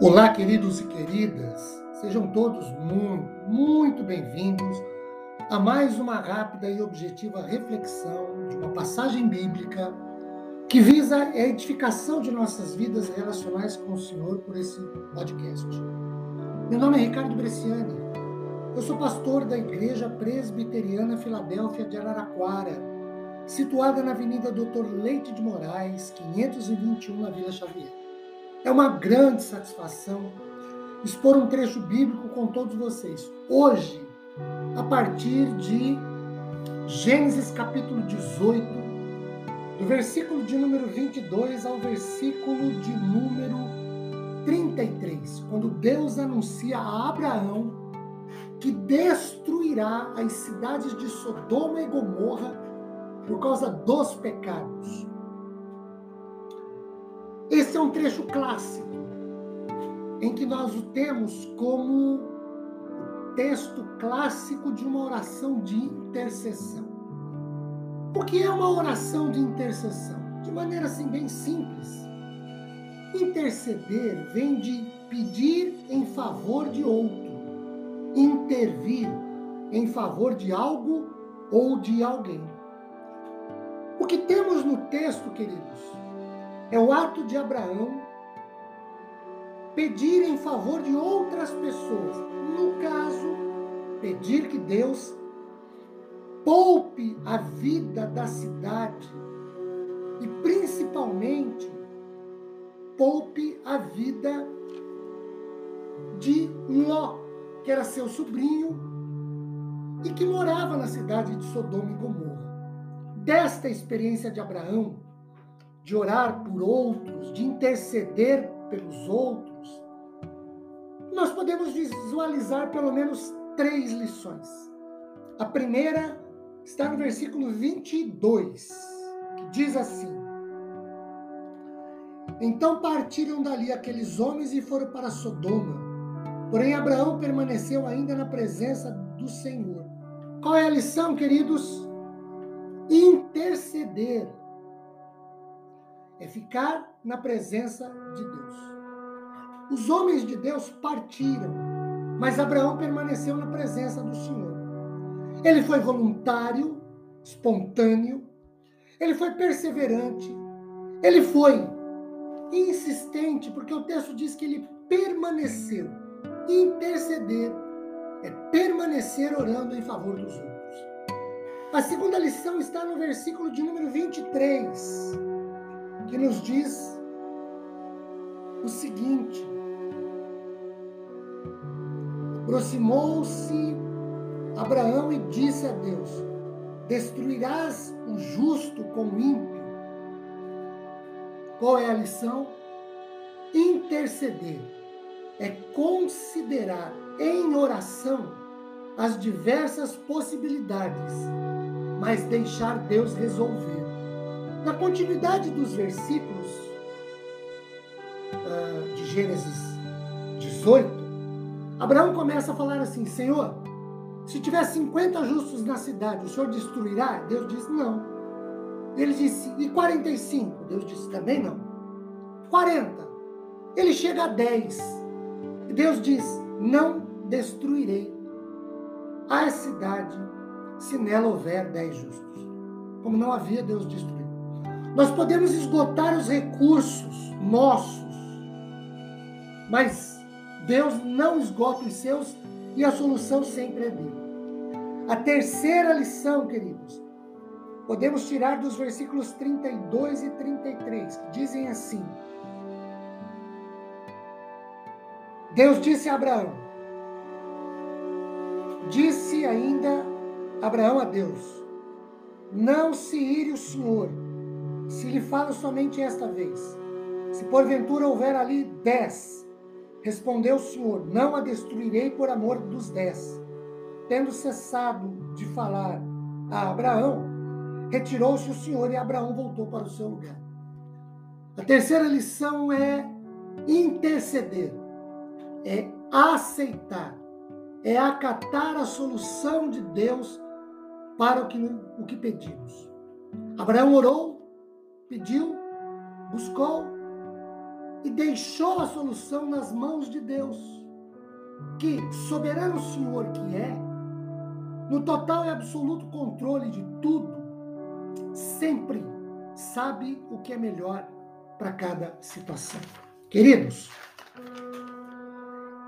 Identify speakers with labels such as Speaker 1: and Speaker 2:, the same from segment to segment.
Speaker 1: Olá, queridos e queridas, sejam todos muito, muito bem-vindos a mais uma rápida e objetiva reflexão de uma passagem bíblica que visa a edificação de nossas vidas relacionais com o Senhor por esse podcast. Meu nome é Ricardo Bresciani, eu sou pastor da Igreja Presbiteriana Filadélfia de Araraquara, situada na Avenida Doutor Leite de Moraes, 521, na Vila Xavier. É uma grande satisfação expor um trecho bíblico com todos vocês. Hoje, a partir de Gênesis capítulo 18, do versículo de número 22 ao versículo de número 33, quando Deus anuncia a Abraão que destruirá as cidades de Sodoma e Gomorra por causa dos pecados. Esse é um trecho clássico, em que nós o temos como texto clássico de uma oração de intercessão. O que é uma oração de intercessão? De maneira assim bem simples. Interceder vem de pedir em favor de outro, intervir em favor de algo ou de alguém. O que temos no texto, queridos, é o ato de Abraão pedir em favor de outras pessoas. No caso, pedir que Deus poupe a vida da cidade e principalmente poupe a vida de Ló, que era seu sobrinho e que morava na cidade de Sodoma e Gomorra. Desta experiência de Abraão, de orar por outros, de interceder pelos outros, nós podemos visualizar pelo menos três lições. A primeira está no versículo 22, que diz assim: Então partiram dali aqueles homens e foram para Sodoma. Porém, Abraão permaneceu ainda na presença do Senhor. Qual é a lição, queridos? Interceder é ficar na presença de Deus. Os homens de Deus partiram, mas Abraão permaneceu na presença do Senhor. Ele foi voluntário, espontâneo, ele foi perseverante, ele foi insistente, porque o texto diz que ele permaneceu. Interceder é permanecer orando em favor dos outros. A segunda lição está no versículo de número 23 que nos diz o seguinte: aproximou-se Abraão e disse a Deus: Destruirás o justo com o ímpio? Qual é a lição? Interceder é considerar em oração as diversas possibilidades, mas deixar Deus resolver. Na continuidade dos versículos uh, de Gênesis 18, Abraão começa a falar assim: Senhor, se tiver 50 justos na cidade, o Senhor destruirá? Deus diz: Não. Ele disse: E 45? Deus disse: Também não. 40. Ele chega a 10. E Deus diz: Não destruirei a cidade se nela houver 10 justos. Como não havia, Deus destruiu. Nós podemos esgotar os recursos nossos, mas Deus não esgota os seus e a solução sempre é dele. A terceira lição, queridos, podemos tirar dos versículos 32 e 33, que dizem assim: Deus disse a Abraão, disse ainda Abraão a Deus: Não se ire o Senhor se lhe falo somente esta vez. Se porventura houver ali dez, respondeu o Senhor: Não a destruirei por amor dos dez. Tendo cessado de falar a Abraão, retirou-se o Senhor e Abraão voltou para o seu lugar. A terceira lição é interceder, é aceitar, é acatar a solução de Deus para o que, o que pedimos. Abraão orou pediu, buscou e deixou a solução nas mãos de Deus, que, soberano Senhor que é, no total e absoluto controle de tudo, sempre sabe o que é melhor para cada situação. Queridos,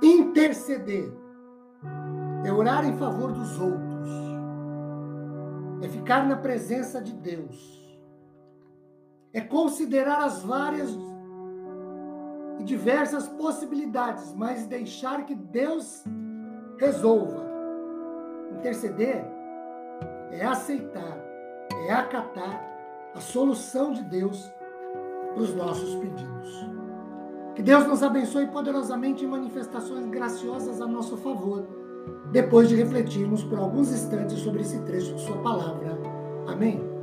Speaker 1: interceder é orar em favor dos outros, é ficar na presença de Deus, é considerar as várias e diversas possibilidades, mas deixar que Deus resolva. Interceder é aceitar, é acatar a solução de Deus para os nossos pedidos. Que Deus nos abençoe poderosamente em manifestações graciosas a nosso favor, depois de refletirmos por alguns instantes sobre esse trecho de Sua palavra. Amém.